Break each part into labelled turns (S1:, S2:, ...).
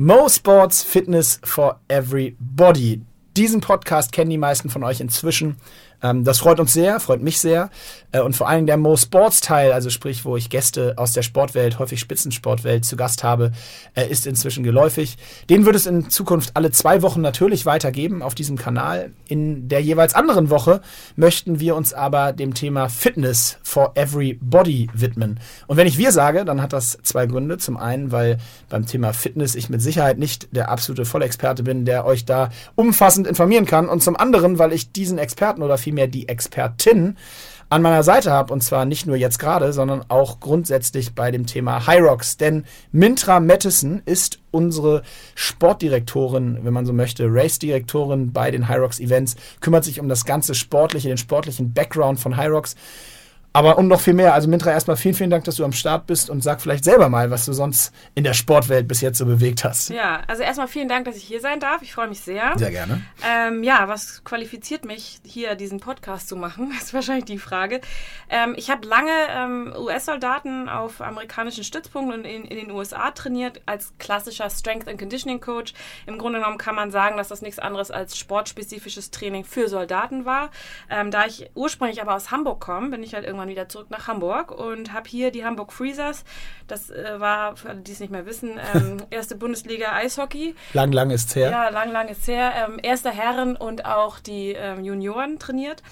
S1: Mo Sports Fitness for Everybody. Diesen Podcast kennen die meisten von euch inzwischen. Ähm, das freut uns sehr, freut mich sehr. Äh, und vor allem der Mo Sports Teil, also sprich, wo ich Gäste aus der Sportwelt, häufig Spitzensportwelt zu Gast habe, äh, ist inzwischen geläufig. Den wird es in Zukunft alle zwei Wochen natürlich weitergeben auf diesem Kanal. In der jeweils anderen Woche möchten wir uns aber dem Thema Fitness for Everybody widmen. Und wenn ich wir sage, dann hat das zwei Gründe. Zum einen, weil beim Thema Fitness ich mit Sicherheit nicht der absolute Vollexperte bin, der euch da umfassend informieren kann. Und zum anderen, weil ich diesen Experten oder vielmehr die Expertin an meiner Seite habe. Und zwar nicht nur jetzt gerade, sondern auch grundsätzlich bei dem Thema Hyrox. Denn Mintra Mattison ist unsere Sportdirektorin, wenn man so möchte, Race-Direktorin bei den Hyrox Events, kümmert sich um das ganze Sportliche, den sportlichen Background von Hyrox. Aber und noch viel mehr. Also Mintra, erstmal vielen, vielen Dank, dass du am Start bist und sag vielleicht selber mal, was du sonst in der Sportwelt bis jetzt so bewegt hast.
S2: Ja, also erstmal vielen Dank, dass ich hier sein darf. Ich freue mich sehr.
S1: Sehr gerne.
S2: Ähm, ja, was qualifiziert mich, hier diesen Podcast zu machen? ist wahrscheinlich die Frage. Ähm, ich habe lange ähm, US-Soldaten auf amerikanischen Stützpunkten und in, in, den USA trainiert als klassischer Strength and Conditioning Coach. Im Grunde genommen kann man sagen, dass das nichts anderes als sportspezifisches Training für Soldaten war. Ähm, da ich ursprünglich aber aus Hamburg komme, bin ich halt irgendwie irgendwann wieder zurück nach Hamburg und habe hier die Hamburg Freezers. Das äh, war, für alle, die es nicht mehr wissen, ähm, erste Bundesliga Eishockey.
S1: Lang, lang ist her.
S2: Ja, lang, lang ist her. Ähm, erster Herren und auch die ähm, Junioren trainiert.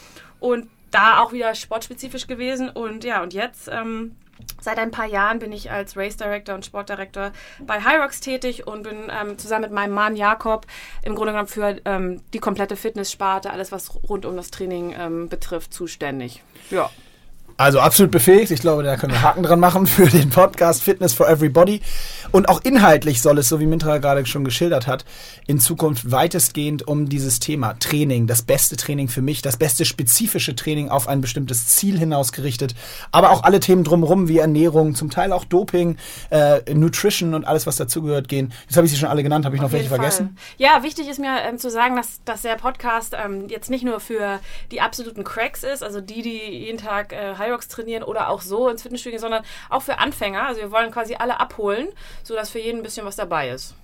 S2: Und da auch wieder sportspezifisch gewesen. Und ja, und jetzt ähm, Seit ein paar Jahren bin ich als Race Director und Sportdirektor bei Hyrox tätig und bin ähm, zusammen mit meinem Mann Jakob im Grunde genommen für ähm, die komplette Fitnesssparte, alles was rund um das Training ähm, betrifft, zuständig.
S1: Ja. Also absolut befähigt. Ich glaube, da können wir Haken dran machen für den Podcast Fitness for Everybody. Und auch inhaltlich soll es, so wie Mintra gerade schon geschildert hat, in Zukunft weitestgehend um dieses Thema Training, das beste Training für mich, das beste spezifische Training auf ein bestimmtes Ziel hinaus gerichtet, aber auch alle Themen drumherum wie Ernährung, zum Teil auch Doping, äh, Nutrition und alles, was dazugehört, gehen. Jetzt habe ich sie schon alle genannt, habe ich auf noch welche Fall. vergessen?
S2: Ja, wichtig ist mir ähm, zu sagen, dass, dass der Podcast ähm, jetzt nicht nur für die absoluten Cracks ist, also die, die jeden Tag äh, Hyrox trainieren oder auch so ins Fitnessstudio sondern auch für Anfänger. Also wir wollen quasi alle abholen, sodass für jeden ein bisschen was dabei ist.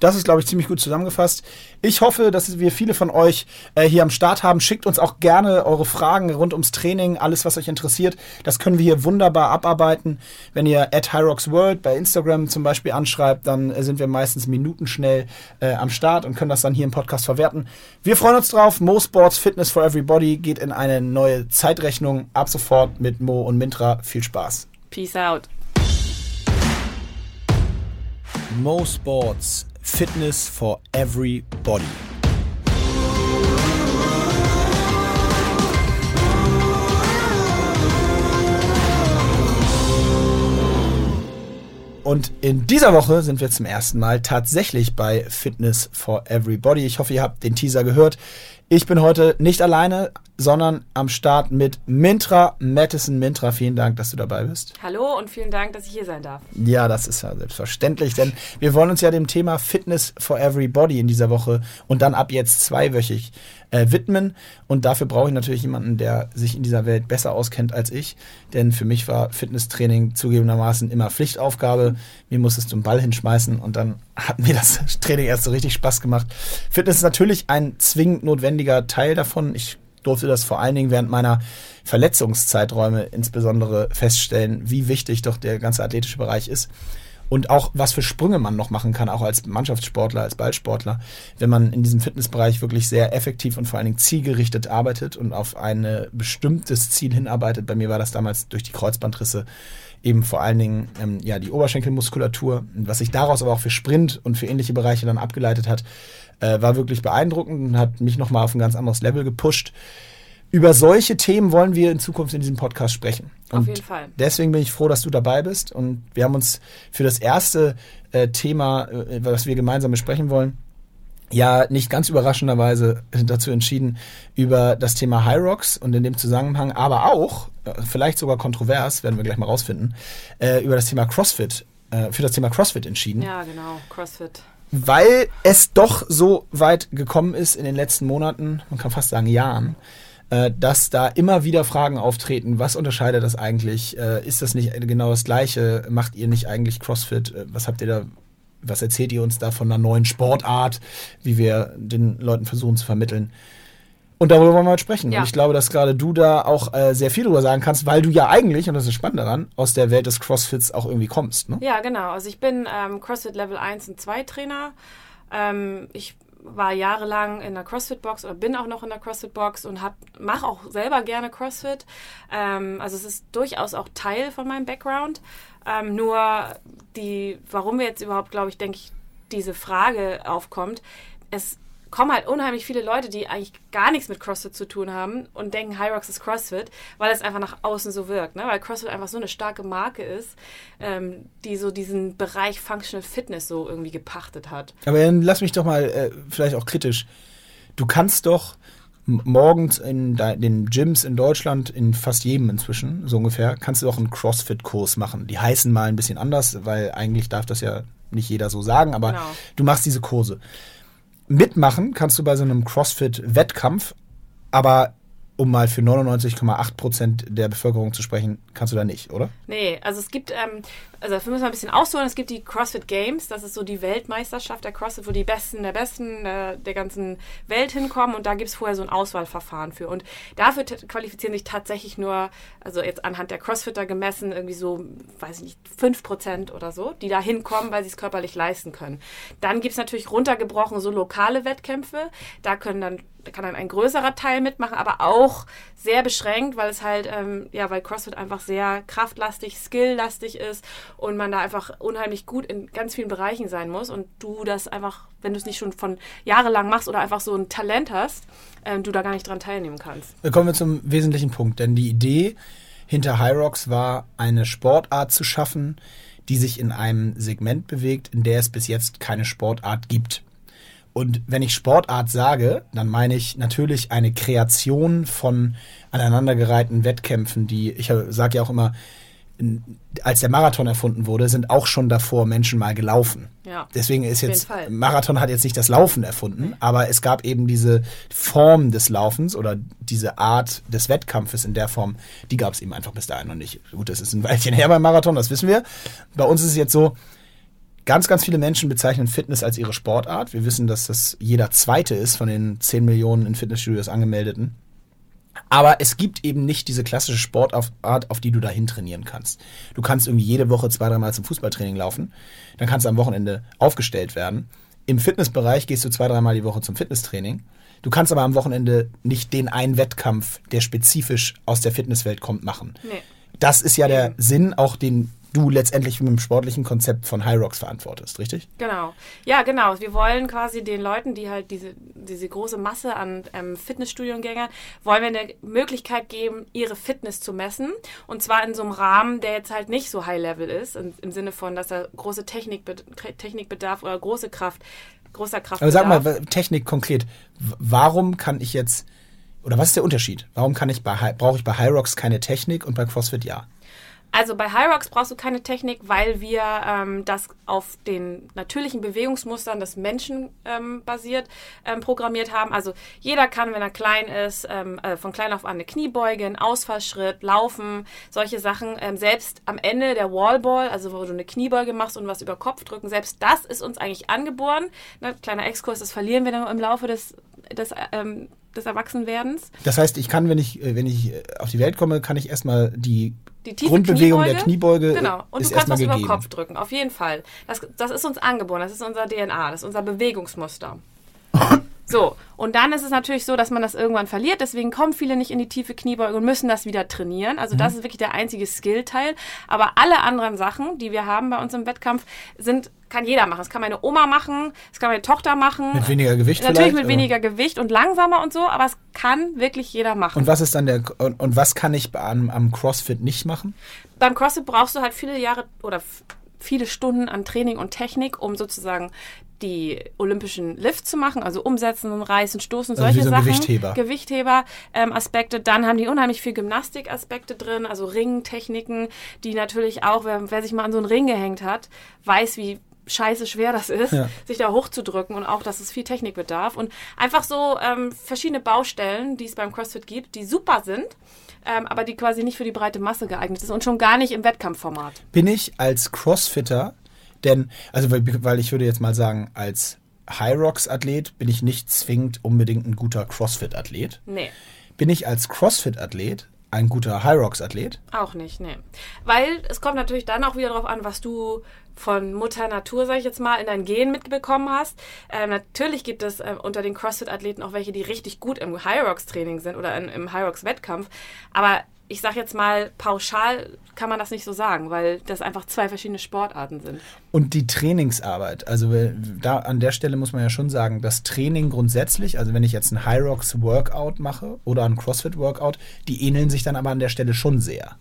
S1: Das ist, glaube ich, ziemlich gut zusammengefasst. Ich hoffe, dass wir viele von euch äh, hier am Start haben. Schickt uns auch gerne eure Fragen rund ums Training, alles, was euch interessiert. Das können wir hier wunderbar abarbeiten. Wenn ihr at World bei Instagram zum Beispiel anschreibt, dann äh, sind wir meistens minutenschnell äh, am Start und können das dann hier im Podcast verwerten. Wir freuen uns drauf. Mo Sports Fitness for Everybody geht in eine neue Zeitrechnung. Ab sofort mit Mo und Mintra. Viel Spaß.
S2: Peace out.
S1: Mo Sports Fitness for Everybody. Und in dieser Woche sind wir zum ersten Mal tatsächlich bei Fitness for Everybody. Ich hoffe, ihr habt den Teaser gehört. Ich bin heute nicht alleine, sondern am Start mit Mintra Madison. Mintra, vielen Dank, dass du dabei bist.
S2: Hallo und vielen Dank, dass ich hier sein darf.
S1: Ja, das ist ja selbstverständlich, denn wir wollen uns ja dem Thema Fitness for Everybody in dieser Woche und dann ab jetzt zweiwöchig äh, widmen. Und dafür brauche ich natürlich jemanden, der sich in dieser Welt besser auskennt als ich. Denn für mich war Fitnesstraining zugegebenermaßen immer Pflichtaufgabe. Mir musstest du einen Ball hinschmeißen und dann hat mir das Training erst so richtig Spaß gemacht. Fitness ist natürlich ein zwingend notwendiger Teil davon. Ich durfte das vor allen Dingen während meiner Verletzungszeiträume insbesondere feststellen, wie wichtig doch der ganze athletische Bereich ist und auch was für Sprünge man noch machen kann, auch als Mannschaftssportler, als Ballsportler, wenn man in diesem Fitnessbereich wirklich sehr effektiv und vor allen Dingen zielgerichtet arbeitet und auf ein bestimmtes Ziel hinarbeitet. Bei mir war das damals durch die Kreuzbandrisse eben vor allen Dingen ähm, ja die Oberschenkelmuskulatur. Was sich daraus aber auch für Sprint und für ähnliche Bereiche dann abgeleitet hat, äh, war wirklich beeindruckend und hat mich nochmal auf ein ganz anderes Level gepusht über solche Themen wollen wir in Zukunft in diesem Podcast sprechen.
S2: Und Auf jeden Fall.
S1: Deswegen bin ich froh, dass du dabei bist. Und wir haben uns für das erste äh, Thema, äh, was wir gemeinsam besprechen wollen, ja nicht ganz überraschenderweise dazu entschieden, über das Thema High Rocks und in dem Zusammenhang, aber auch, äh, vielleicht sogar kontrovers, werden wir gleich mal rausfinden, äh, über das Thema CrossFit, äh, für das Thema CrossFit entschieden.
S2: Ja, genau, CrossFit
S1: weil es doch so weit gekommen ist in den letzten Monaten, man kann fast sagen Jahren, äh, dass da immer wieder Fragen auftreten. Was unterscheidet das eigentlich? Äh, ist das nicht genau das Gleiche? Macht ihr nicht eigentlich CrossFit? Äh, was habt ihr da Was erzählt ihr uns da von einer neuen Sportart, wie wir den Leuten versuchen zu vermitteln? Und darüber wollen wir heute sprechen. Ja. Und ich glaube, dass gerade du da auch äh, sehr viel drüber sagen kannst, weil du ja eigentlich, und das ist spannend daran, aus der Welt des CrossFits auch irgendwie kommst. Ne?
S2: Ja, genau. Also ich bin ähm, CrossFit Level 1 und 2 Trainer. Ähm, ich war jahrelang in der CrossFit-Box oder bin auch noch in der CrossFit-Box und mache auch selber gerne CrossFit. Ähm, also es ist durchaus auch Teil von meinem Background. Ähm, nur die, warum wir jetzt überhaupt, glaube ich, denke ich, diese Frage aufkommt, es kommen halt unheimlich viele Leute, die eigentlich gar nichts mit CrossFit zu tun haben und denken, Rocks ist CrossFit, weil es einfach nach außen so wirkt. Ne? Weil CrossFit einfach so eine starke Marke ist, ähm, die so diesen Bereich Functional Fitness so irgendwie gepachtet hat.
S1: Aber dann lass mich doch mal äh, vielleicht auch kritisch. Du kannst doch morgens in den Gyms in Deutschland, in fast jedem inzwischen, so ungefähr, kannst du doch einen CrossFit-Kurs machen. Die heißen mal ein bisschen anders, weil eigentlich darf das ja nicht jeder so sagen, aber genau. du machst diese Kurse mitmachen kannst du bei so einem CrossFit-Wettkampf, aber um mal für 99,8 Prozent der Bevölkerung zu sprechen, kannst du da nicht, oder?
S2: Nee, also es gibt, ähm, also dafür müssen wir ein bisschen ausholen, es gibt die CrossFit Games, das ist so die Weltmeisterschaft der CrossFit, wo die Besten der Besten äh, der ganzen Welt hinkommen und da gibt es vorher so ein Auswahlverfahren für. Und dafür qualifizieren sich tatsächlich nur, also jetzt anhand der Crossfitter gemessen, irgendwie so, weiß ich nicht, 5 Prozent oder so, die da hinkommen, weil sie es körperlich leisten können. Dann gibt es natürlich runtergebrochen so lokale Wettkämpfe, da können dann da kann dann ein größerer Teil mitmachen, aber auch sehr beschränkt, weil es halt, ähm, ja, weil CrossFit einfach sehr kraftlastig, skilllastig ist und man da einfach unheimlich gut in ganz vielen Bereichen sein muss und du das einfach, wenn du es nicht schon von jahrelang machst oder einfach so ein Talent hast, ähm, du da gar nicht dran teilnehmen kannst.
S1: Kommen wir zum wesentlichen Punkt, denn die Idee hinter High Rocks war, eine Sportart zu schaffen, die sich in einem Segment bewegt, in der es bis jetzt keine Sportart gibt. Und wenn ich Sportart sage, dann meine ich natürlich eine Kreation von aneinandergereihten Wettkämpfen, die, ich sage ja auch immer, als der Marathon erfunden wurde, sind auch schon davor Menschen mal gelaufen. Ja, Deswegen ist jetzt, Marathon hat jetzt nicht das Laufen erfunden, aber es gab eben diese Form des Laufens oder diese Art des Wettkampfes in der Form, die gab es eben einfach bis dahin noch nicht. Gut, das ist ein Weilchen her beim Marathon, das wissen wir. Bei uns ist es jetzt so, Ganz, ganz viele Menschen bezeichnen Fitness als ihre Sportart. Wir wissen, dass das jeder zweite ist von den 10 Millionen in Fitnessstudios angemeldeten. Aber es gibt eben nicht diese klassische Sportart, auf die du dahin trainieren kannst. Du kannst irgendwie jede Woche zwei, dreimal zum Fußballtraining laufen. Dann kannst du am Wochenende aufgestellt werden. Im Fitnessbereich gehst du zwei, dreimal die Woche zum Fitnesstraining. Du kannst aber am Wochenende nicht den einen Wettkampf, der spezifisch aus der Fitnesswelt kommt, machen. Nee. Das ist ja der Sinn, auch den du letztendlich mit dem sportlichen Konzept von High Rocks verantwortest, richtig?
S2: Genau. Ja, genau. Wir wollen quasi den Leuten, die halt diese, diese große Masse an ähm, Fitnessstudiengängern, wollen wir eine Möglichkeit geben, ihre Fitness zu messen. Und zwar in so einem Rahmen, der jetzt halt nicht so High-Level ist, in, im Sinne von, dass da große Technik, Technikbedarf oder große Kraft, großer Kraft.
S1: Aber sag mal, Technik konkret. Warum kann ich jetzt, oder was ist der Unterschied? Warum kann ich bei, brauche ich bei High Rocks keine Technik und bei CrossFit ja?
S2: Also bei Rocks brauchst du keine Technik, weil wir ähm, das auf den natürlichen Bewegungsmustern des Menschen ähm, basiert ähm, programmiert haben. Also jeder kann, wenn er klein ist, ähm, äh, von klein auf an eine Kniebeuge, einen Ausfallschritt, laufen, solche Sachen. Ähm, selbst am Ende der Wallball, also wo du eine Kniebeuge machst und was über Kopf drücken, selbst das ist uns eigentlich angeboren. Ne, kleiner Exkurs, das verlieren wir dann im Laufe des, des ähm, des Erwachsenwerdens.
S1: Das heißt, ich kann, wenn ich, äh, wenn ich äh, auf die Welt komme, kann ich erstmal die die tiefe Grundbewegung Kniebeuge. der Kniebeuge.
S2: Genau. Und du kannst was gegeben. über Kopf drücken, auf jeden Fall. Das, das ist uns angeboren, das ist unser DNA, das ist unser Bewegungsmuster. So, und dann ist es natürlich so, dass man das irgendwann verliert. Deswegen kommen viele nicht in die tiefe Kniebeuge und müssen das wieder trainieren. Also das mhm. ist wirklich der einzige Skillteil. Aber alle anderen Sachen, die wir haben bei uns im Wettkampf, sind kann jeder machen. Das kann meine Oma machen, das kann meine Tochter machen.
S1: Mit weniger Gewicht
S2: Natürlich mit weniger Gewicht und langsamer und so, aber es kann wirklich jeder machen.
S1: Und was ist dann der und, und was kann ich am, am CrossFit nicht machen?
S2: Beim CrossFit brauchst du halt viele Jahre oder viele Stunden an Training und Technik, um sozusagen die olympischen Lifts zu machen, also umsetzen, reißen, stoßen, also solche so Sachen.
S1: Gewichtheber.
S2: Gewichtheber ähm, Aspekte. Dann haben die unheimlich viel Gymnastikaspekte drin, also Ringtechniken, die natürlich auch, wer, wer sich mal an so einen Ring gehängt hat, weiß, wie scheiße schwer das ist, ja. sich da hochzudrücken und auch, dass es viel Technik bedarf. Und einfach so ähm, verschiedene Baustellen, die es beim CrossFit gibt, die super sind, ähm, aber die quasi nicht für die breite Masse geeignet sind und schon gar nicht im Wettkampfformat.
S1: Bin ich als Crossfitter Denn, also weil, weil ich würde jetzt mal sagen, als High Rocks Athlet bin ich nicht zwingend unbedingt ein guter CrossFit Athlet.
S2: Nee.
S1: Bin ich als CrossFit Athlet ein guter High Rocks Athlet?
S2: Auch nicht, nee. Weil es kommt natürlich dann auch wieder darauf an, was du von Mutter Natur, sag ich jetzt mal, in dein Gen mitbekommen hast. Ähm, natürlich gibt es äh, unter den CrossFit-Athleten auch welche, die richtig gut im High Rocks Training sind oder in, im High Rocks Wettkampf. Aber ich sag jetzt mal, pauschal kann man das nicht so sagen, weil das einfach zwei verschiedene Sportarten sind.
S1: Und die Trainingsarbeit, also da an der Stelle muss man ja schon sagen, das Training grundsätzlich, also wenn ich jetzt ein High Rocks Workout mache oder ein CrossFit Workout, die ähneln sich dann aber an der Stelle schon sehr.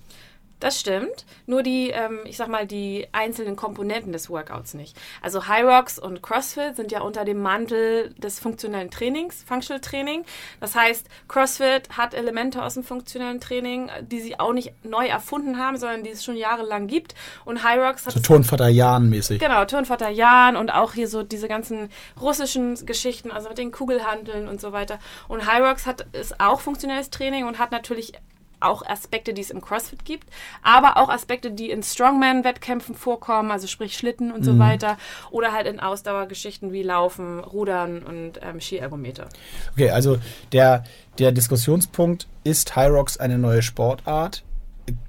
S2: Das stimmt, nur die, ähm, ich sag mal, die einzelnen Komponenten des Workouts nicht. Also High Rocks und CrossFit sind ja unter dem Mantel des funktionellen Trainings, Functional Training. Das heißt, CrossFit hat Elemente aus dem funktionellen Training, die sie auch nicht neu erfunden haben, sondern die es schon jahrelang gibt. Und High Rocks hat.
S1: So Turnvater Jan mäßig.
S2: Genau, Turnvater Jan und auch hier so diese ganzen russischen Geschichten, also mit den Kugelhandeln und so weiter. Und High Rocks hat, ist auch funktionelles Training und hat natürlich auch Aspekte, die es im CrossFit gibt, aber auch Aspekte, die in Strongman-Wettkämpfen vorkommen, also sprich Schlitten und mhm. so weiter, oder halt in Ausdauergeschichten wie Laufen, Rudern und ähm, Skiergometer.
S1: Okay, also der, der Diskussionspunkt, ist High Rocks eine neue Sportart?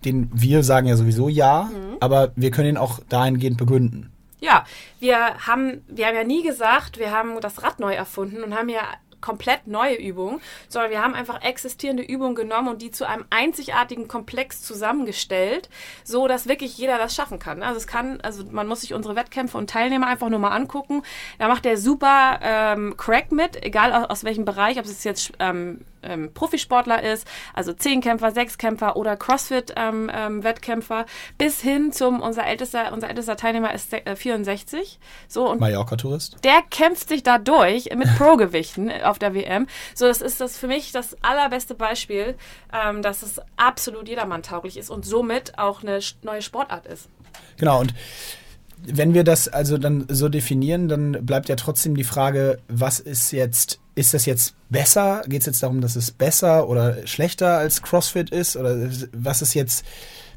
S1: Den wir sagen ja sowieso ja, mhm. aber wir können ihn auch dahingehend begründen.
S2: Ja, wir haben, wir haben ja nie gesagt, wir haben das Rad neu erfunden und haben ja komplett neue Übungen, sondern wir haben einfach existierende Übungen genommen und die zu einem einzigartigen Komplex zusammengestellt, so dass wirklich jeder das schaffen kann. Also es kann, also man muss sich unsere Wettkämpfe und Teilnehmer einfach nur mal angucken. Da macht der super ähm, Crack mit, egal aus, aus welchem Bereich, ob es jetzt ähm, ähm, Profisportler ist, also Zehnkämpfer, Sechskämpfer oder CrossFit-Wettkämpfer, ähm, ähm, bis hin zum, unser ältester, unser ältester Teilnehmer ist äh, 64. So, und
S1: Mallorca-Tourist.
S2: Der kämpft sich da durch mit Pro-Gewichten auf der WM. So, das ist das für mich das allerbeste Beispiel, ähm, dass es absolut jedermann tauglich ist und somit auch eine neue Sportart ist.
S1: Genau, und wenn wir das also dann so definieren, dann bleibt ja trotzdem die Frage, was ist jetzt, ist das jetzt besser? Geht es jetzt darum, dass es besser oder schlechter als CrossFit ist? Oder was ist jetzt,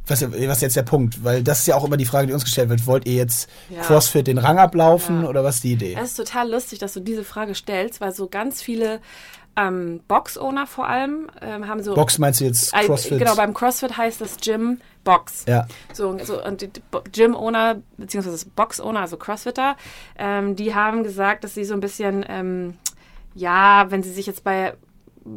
S1: was, was ist jetzt der Punkt? Weil das ist ja auch immer die Frage, die uns gestellt wird. Wollt ihr jetzt ja. CrossFit den Rang ablaufen ja. oder was ist die Idee?
S2: Es ist total lustig, dass du diese Frage stellst, weil so ganz viele ähm, Box-Owner vor allem ähm, haben so.
S1: Box meinst du jetzt CrossFit?
S2: Äh, genau, beim CrossFit heißt das Gym Box.
S1: Ja.
S2: So, so und die Gym-Owner, beziehungsweise Box-Owner, also Crossfitter, ähm, die haben gesagt, dass sie so ein bisschen, ähm, ja, wenn sie sich jetzt bei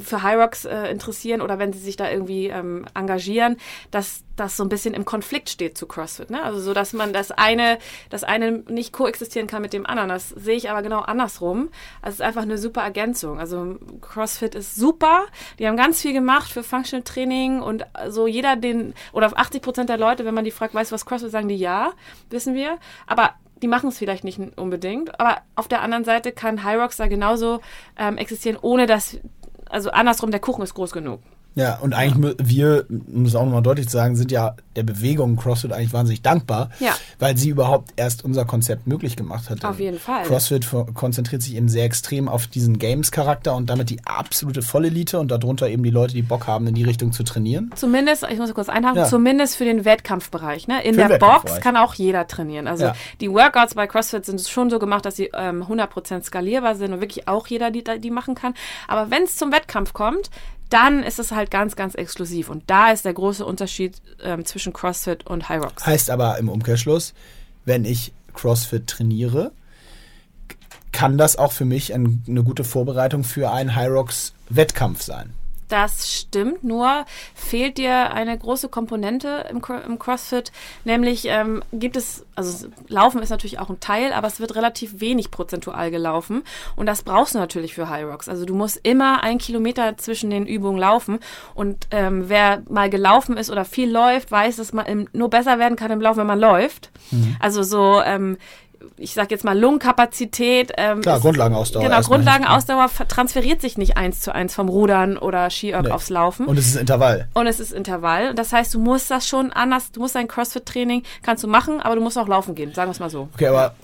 S2: für High Rocks äh, interessieren oder wenn sie sich da irgendwie ähm, engagieren, dass das so ein bisschen im Konflikt steht zu CrossFit. Ne? Also so, dass man das eine, das eine nicht koexistieren kann mit dem anderen. Das sehe ich aber genau andersrum. Also es ist einfach eine super Ergänzung. Also CrossFit ist super. Die haben ganz viel gemacht für Functional Training und so jeder den, oder 80 Prozent der Leute, wenn man die fragt, weißt du was CrossFit, sagen die ja, wissen wir. Aber die machen es vielleicht nicht unbedingt, aber auf der anderen Seite kann Rocks da genauso ähm, existieren, ohne dass also andersrum, der Kuchen ist groß genug.
S1: Ja, und eigentlich ja. wir, um es auch nochmal deutlich zu sagen, sind ja der Bewegung CrossFit eigentlich wahnsinnig dankbar,
S2: ja.
S1: weil sie überhaupt erst unser Konzept möglich gemacht hat.
S2: Auf jeden Fall.
S1: CrossFit konzentriert sich eben sehr extrem auf diesen Games-Charakter und damit die absolute Vollelite und darunter eben die Leute, die Bock haben, in die Richtung zu trainieren.
S2: Zumindest, ich muss kurz einhaken, ja. zumindest für den Wettkampfbereich. Ne? In für der Box kann auch jeder trainieren. Also die Workouts bei CrossFit sind schon so gemacht, dass sie ähm, 100% skalierbar sind und wirklich auch jeder die, die machen kann. Aber wenn es zum Wettkampf kommt, dann ist es halt ganz, ganz exklusiv. Und da ist der große Unterschied ähm, zwischen CrossFit und High Rocks.
S1: Heißt aber im Umkehrschluss, wenn ich CrossFit trainiere, kann das auch für mich ein, eine gute Vorbereitung für einen High Rocks Wettkampf sein.
S2: Das stimmt, nur fehlt dir eine große Komponente im, im CrossFit, nämlich ähm, gibt es, also Laufen ist natürlich auch ein Teil, aber es wird relativ wenig prozentual gelaufen und das brauchst du natürlich für High Rocks. Also du musst immer ein Kilometer zwischen den Übungen laufen und ähm, wer mal gelaufen ist oder viel läuft, weiß, dass man im, nur besser werden kann im Laufen, wenn man läuft. Mhm. Also so ähm, ich sag jetzt mal Lungenkapazität.
S1: Ähm, Klar, ist, Grundlagenausdauer.
S2: Genau, Grundlagenausdauer transferiert sich nicht eins zu eins vom Rudern oder Ski nee. aufs Laufen.
S1: Und es ist Intervall.
S2: Und es ist Intervall. Das heißt, du musst das schon anders, du musst dein CrossFit-Training, kannst du machen, aber du musst auch laufen gehen, sagen wir es mal so.
S1: Okay, aber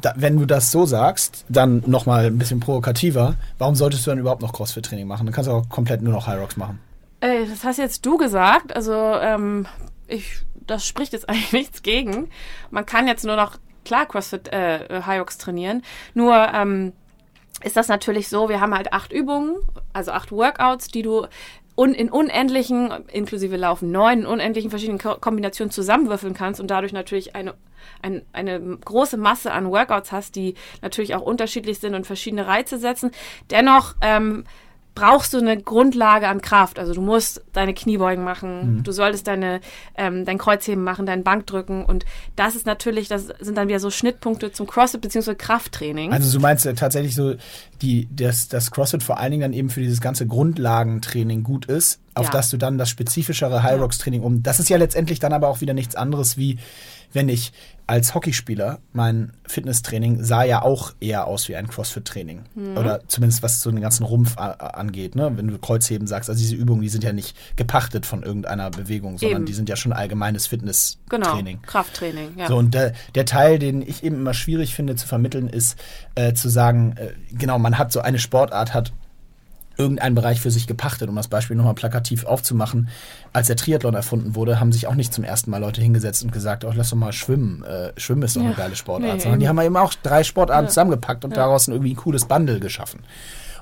S1: da, wenn du das so sagst, dann nochmal ein bisschen provokativer, warum solltest du dann überhaupt noch CrossFit-Training machen? Dann kannst du auch komplett nur noch High Rocks machen.
S2: Ey, das hast jetzt du gesagt. Also, ähm, ich, das spricht jetzt eigentlich nichts gegen. Man kann jetzt nur noch klar CrossFit äh, Rocks trainieren. Nur ähm, ist das natürlich so, wir haben halt acht Übungen, also acht Workouts, die du un in unendlichen, inklusive Laufen neun, in unendlichen verschiedenen Ko Kombinationen zusammenwürfeln kannst und dadurch natürlich eine, ein, eine große Masse an Workouts hast, die natürlich auch unterschiedlich sind und verschiedene Reize setzen. Dennoch ähm, brauchst du eine Grundlage an Kraft. Also du musst deine Kniebeugen machen, mhm. du solltest deine, ähm, dein Kreuzheben machen, deinen Bankdrücken und das ist natürlich, das sind dann wieder so Schnittpunkte zum CrossFit bzw. Krafttraining.
S1: Also du meinst tatsächlich so, die, dass das CrossFit vor allen Dingen dann eben für dieses ganze Grundlagentraining gut ist, auf ja. das du dann das spezifischere High Rocks Training um. Das ist ja letztendlich dann aber auch wieder nichts anderes wie wenn ich als Hockeyspieler, mein Fitnesstraining sah ja auch eher aus wie ein CrossFit-Training. Mhm. Oder zumindest was so den ganzen Rumpf angeht, ne? Wenn du Kreuzheben sagst, also diese Übungen, die sind ja nicht gepachtet von irgendeiner Bewegung, sondern eben. die sind ja schon allgemeines Fitnesstraining.
S2: Genau, Krafttraining, ja.
S1: So, und der, der, Teil, den ich eben immer schwierig finde zu vermitteln, ist äh, zu sagen, äh, genau, man hat so eine Sportart, hat irgendeinen Bereich für sich gepachtet, um das Beispiel nochmal plakativ aufzumachen. Als der Triathlon erfunden wurde, haben sich auch nicht zum ersten Mal Leute hingesetzt und gesagt, oh, lass doch mal schwimmen. Äh, schwimmen ist doch ja. eine geile Sportart. Nee, sondern die haben eben auch drei Sportarten ja. zusammengepackt und ja. daraus ein irgendwie ein cooles Bundle geschaffen.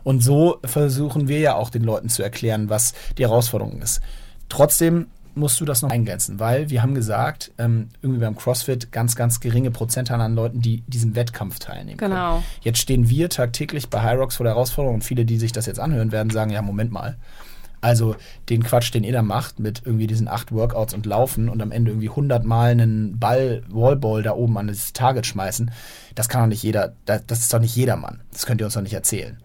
S1: Und so versuchen wir ja auch den Leuten zu erklären, was die Herausforderung ist. Trotzdem musst du das noch eingrenzen, weil wir haben gesagt, ähm, irgendwie beim CrossFit ganz, ganz geringe Prozentzahl an Leuten, die diesem Wettkampf teilnehmen.
S2: Genau.
S1: Können. Jetzt stehen wir tagtäglich bei High Rocks vor der Herausforderung und viele, die sich das jetzt anhören werden, sagen, ja, Moment mal. Also den Quatsch, den ihr da macht mit irgendwie diesen acht Workouts und Laufen und am Ende irgendwie 100 Mal einen Ball, Wallball da oben an das Target schmeißen, das kann doch nicht jeder, das ist doch nicht jedermann. Das könnt ihr uns doch nicht erzählen.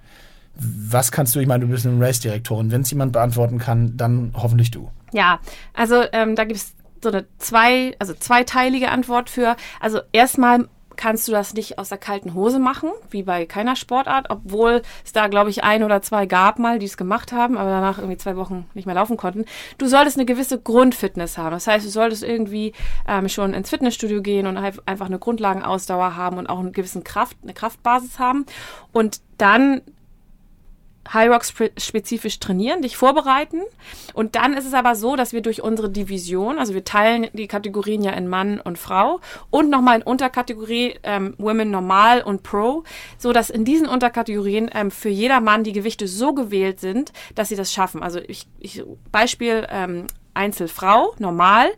S1: Was kannst du, ich meine, du bist eine Race-Direktorin, wenn es jemand beantworten kann, dann hoffentlich du.
S2: Ja, also ähm, da gibt es so eine zwei, also zweiteilige Antwort für. Also erstmal kannst du das nicht aus der kalten Hose machen, wie bei keiner Sportart, obwohl es da, glaube ich, ein oder zwei gab mal, die es gemacht haben, aber danach irgendwie zwei Wochen nicht mehr laufen konnten. Du solltest eine gewisse Grundfitness haben. Das heißt, du solltest irgendwie ähm, schon ins Fitnessstudio gehen und einfach eine Grundlagenausdauer haben und auch eine gewisse Kraft, eine Kraftbasis haben. Und dann High Rocks spezifisch trainieren, dich vorbereiten. Und dann ist es aber so, dass wir durch unsere Division, also wir teilen die Kategorien ja in Mann und Frau und nochmal in Unterkategorie ähm, Women Normal und Pro, so dass in diesen Unterkategorien ähm, für jeder Mann die Gewichte so gewählt sind, dass sie das schaffen. Also ich, ich Beispiel ähm, Einzelfrau, normal,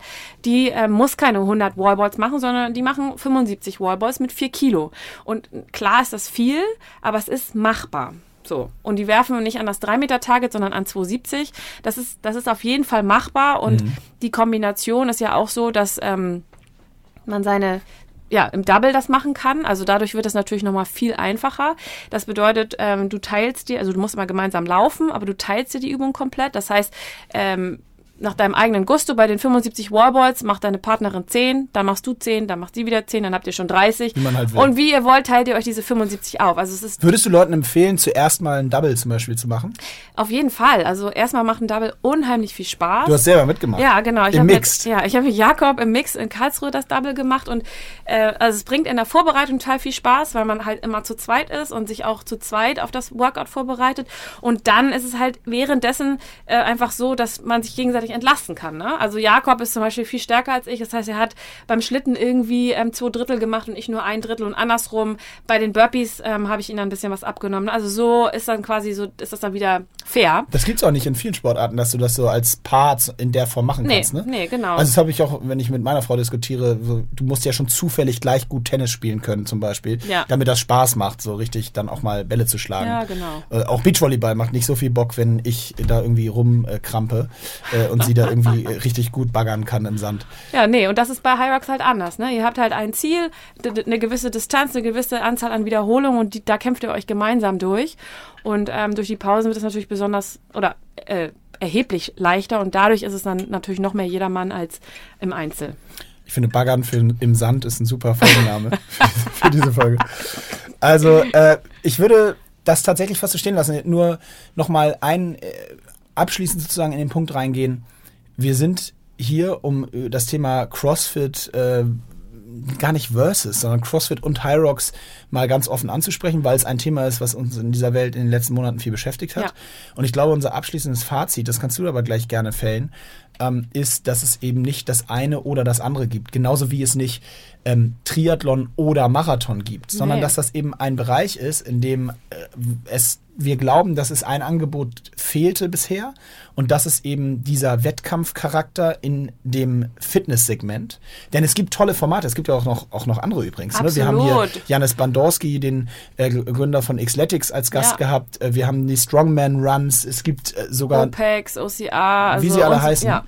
S2: die äh, muss keine 100 Wallballs machen, sondern die machen 75 Wallballs mit 4 Kilo. Und klar ist das viel, aber es ist machbar. So. Und die werfen nicht an das 3-Meter-Target, sondern an 270. Das ist, das ist auf jeden Fall machbar. Und mhm. die Kombination ist ja auch so, dass ähm, man seine ja, im Double das machen kann. Also dadurch wird es natürlich nochmal viel einfacher. Das bedeutet, ähm, du teilst dir, also du musst immer gemeinsam laufen, aber du teilst dir die Übung komplett. Das heißt, ähm, nach deinem eigenen Gusto bei den 75 Warballs macht deine Partnerin 10, dann machst du 10, dann macht sie wieder 10, dann habt ihr schon 30. Wie man halt will. Und wie ihr wollt, teilt ihr euch diese 75 auf. Also es ist
S1: Würdest du Leuten empfehlen, zuerst mal ein Double zum Beispiel zu machen?
S2: Auf jeden Fall. Also erstmal macht ein Double unheimlich viel Spaß.
S1: Du hast selber mitgemacht.
S2: Ja, genau.
S1: Ich Im.
S2: Mit, ja, ich habe mit Jakob im Mix in Karlsruhe das Double gemacht und äh, also es bringt in der Vorbereitung total viel Spaß, weil man halt immer zu zweit ist und sich auch zu zweit auf das Workout vorbereitet. Und dann ist es halt währenddessen äh, einfach so, dass man sich gegenseitig entlasten kann. Ne? Also Jakob ist zum Beispiel viel stärker als ich. Das heißt, er hat beim Schlitten irgendwie ähm, zwei Drittel gemacht und ich nur ein Drittel und andersrum. Bei den Burpees ähm, habe ich ihn dann ein bisschen was abgenommen. Also so ist dann quasi so, ist das dann wieder fair.
S1: Das gibt es auch nicht in vielen Sportarten, dass du das so als Part in der Form machen
S2: nee,
S1: kannst, ne?
S2: Nee, genau.
S1: Also das habe ich auch, wenn ich mit meiner Frau diskutiere, so, du musst ja schon zufällig gleich gut Tennis spielen können zum Beispiel,
S2: ja.
S1: damit das Spaß macht, so richtig dann auch mal Bälle zu schlagen.
S2: Ja, genau.
S1: Äh, auch Beachvolleyball macht nicht so viel Bock, wenn ich da irgendwie rumkrampe äh, und sie da irgendwie richtig gut baggern kann im Sand.
S2: Ja, nee, und das ist bei Hyrox halt anders. Ne? Ihr habt halt ein Ziel, eine gewisse Distanz, eine gewisse Anzahl an Wiederholungen und die, da kämpft ihr euch gemeinsam durch. Und ähm, durch die Pausen wird es natürlich besonders oder äh, erheblich leichter und dadurch ist es dann natürlich noch mehr jedermann als im Einzel.
S1: Ich finde, Baggern für, im Sand ist ein super Folgenname für diese Folge. Also, äh, ich würde das tatsächlich fast so stehen lassen. Nur nochmal ein, äh, abschließend sozusagen in den Punkt reingehen. Wir sind hier, um äh, das Thema CrossFit äh, gar nicht Versus, sondern CrossFit und High Rocks mal ganz offen anzusprechen, weil es ein Thema ist, was uns in dieser Welt in den letzten Monaten viel beschäftigt hat. Ja. Und ich glaube, unser abschließendes Fazit, das kannst du aber gleich gerne fällen, ähm, ist, dass es eben nicht das eine oder das andere gibt. Genauso wie es nicht ähm, Triathlon oder Marathon gibt, sondern dass das eben ein Bereich ist, in dem äh, es wir glauben, dass es ein Angebot fehlte bisher und das ist eben dieser Wettkampfcharakter in dem Fitnesssegment. Denn es gibt tolle Formate, es gibt ja auch noch, auch noch andere übrigens. Ne? Wir haben hier Janis Bandorski, den äh, Gründer von Xletics, als Gast ja. gehabt. Äh, wir haben die Strongman Runs, es gibt äh, sogar
S2: OPEX, OCR,
S1: also wie sie alle heißen. Ja.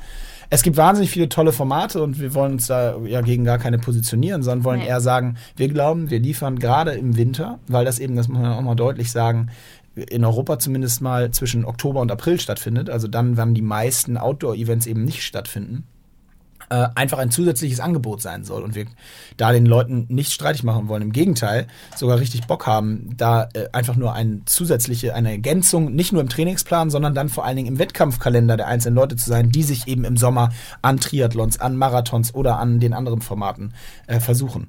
S1: Es gibt wahnsinnig viele tolle Formate und wir wollen uns da ja gegen gar keine positionieren, sondern wollen nee. eher sagen, wir glauben, wir liefern gerade im Winter, weil das eben, das muss man auch mal deutlich sagen, in Europa zumindest mal zwischen Oktober und April stattfindet, also dann werden die meisten Outdoor-Events eben nicht stattfinden, äh, einfach ein zusätzliches Angebot sein soll und wir da den Leuten nicht streitig machen wollen. Im Gegenteil, sogar richtig Bock haben, da äh, einfach nur eine zusätzliche, eine Ergänzung, nicht nur im Trainingsplan, sondern dann vor allen Dingen im Wettkampfkalender der einzelnen Leute zu sein, die sich eben im Sommer an Triathlons, an Marathons oder an den anderen Formaten äh, versuchen.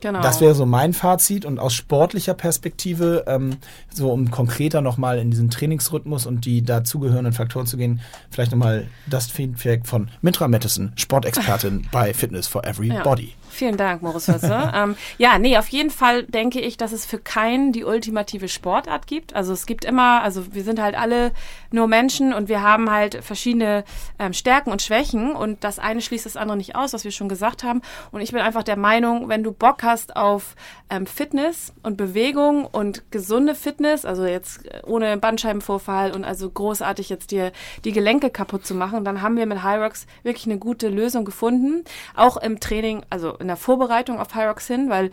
S1: Genau. Das wäre so mein Fazit und aus sportlicher Perspektive, ähm, so um konkreter nochmal in diesen Trainingsrhythmus und die dazugehörenden Faktoren zu gehen, vielleicht nochmal das Feedback von Mitra Mettesen, Sportexpertin bei Fitness for Everybody. Ja.
S2: Vielen Dank, Moritz Hütze. ähm, ja, nee, auf jeden Fall denke ich, dass es für keinen die ultimative Sportart gibt. Also es gibt immer, also wir sind halt alle nur Menschen und wir haben halt verschiedene ähm, Stärken und Schwächen und das eine schließt das andere nicht aus, was wir schon gesagt haben. Und ich bin einfach der Meinung, wenn du Bock hast auf ähm, Fitness und Bewegung und gesunde Fitness, also jetzt ohne Bandscheibenvorfall und also großartig jetzt dir die Gelenke kaputt zu machen, dann haben wir mit Hyrox wirklich eine gute Lösung gefunden. Auch im Training, also in der Vorbereitung auf Hyrox hin, weil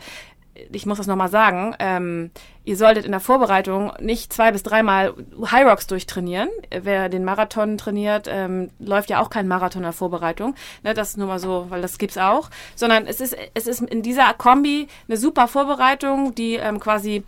S2: ich muss das nochmal sagen, ähm, ihr solltet in der Vorbereitung nicht zwei bis dreimal Hyrox durchtrainieren. Wer den Marathon trainiert, ähm, läuft ja auch kein Marathon in der Vorbereitung. Ne, das ist nur mal so, weil das gibt's auch. Sondern es ist, es ist in dieser Kombi eine super Vorbereitung, die ähm, quasi,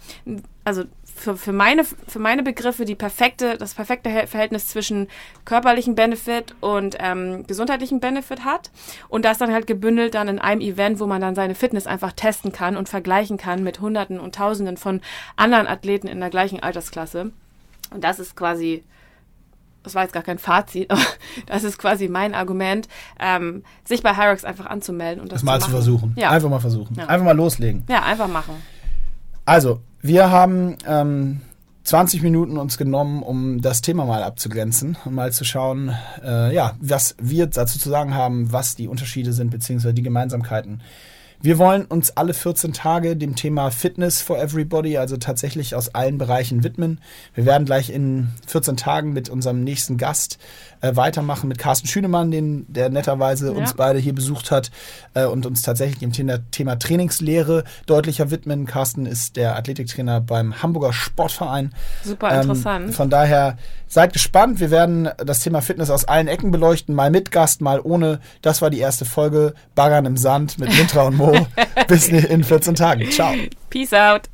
S2: also für, für, meine, für meine Begriffe die perfekte, das perfekte Verhältnis zwischen körperlichen Benefit und ähm, gesundheitlichen Benefit hat. Und das dann halt gebündelt dann in einem Event, wo man dann seine Fitness einfach testen kann und vergleichen kann mit Hunderten und Tausenden von anderen Athleten in der gleichen Altersklasse. Und das ist quasi das war jetzt gar kein Fazit, aber das ist quasi mein Argument, ähm, sich bei Hyrox einfach anzumelden und
S1: das, das mal zu, zu versuchen. Ja. Einfach mal versuchen. Ja. Einfach mal loslegen.
S2: Ja, einfach machen.
S1: Also, wir haben ähm, 20 Minuten uns genommen, um das Thema mal abzugrenzen und mal zu schauen, äh, ja, was wir dazu zu sagen haben, was die Unterschiede sind, beziehungsweise die Gemeinsamkeiten. Wir wollen uns alle 14 Tage dem Thema Fitness for Everybody, also tatsächlich aus allen Bereichen widmen. Wir werden gleich in 14 Tagen mit unserem nächsten Gast äh, weitermachen, mit Carsten Schünemann, den, der netterweise ja. uns beide hier besucht hat äh, und uns tatsächlich dem Thema, Thema Trainingslehre deutlicher widmen. Carsten ist der Athletiktrainer beim Hamburger Sportverein.
S2: Super ähm, interessant.
S1: Von daher seid gespannt. Wir werden das Thema Fitness aus allen Ecken beleuchten, mal mit Gast, mal ohne. Das war die erste Folge Baggern im Sand mit Mintra und Mo. Bis in 14 Tagen. Ciao.
S2: Peace out.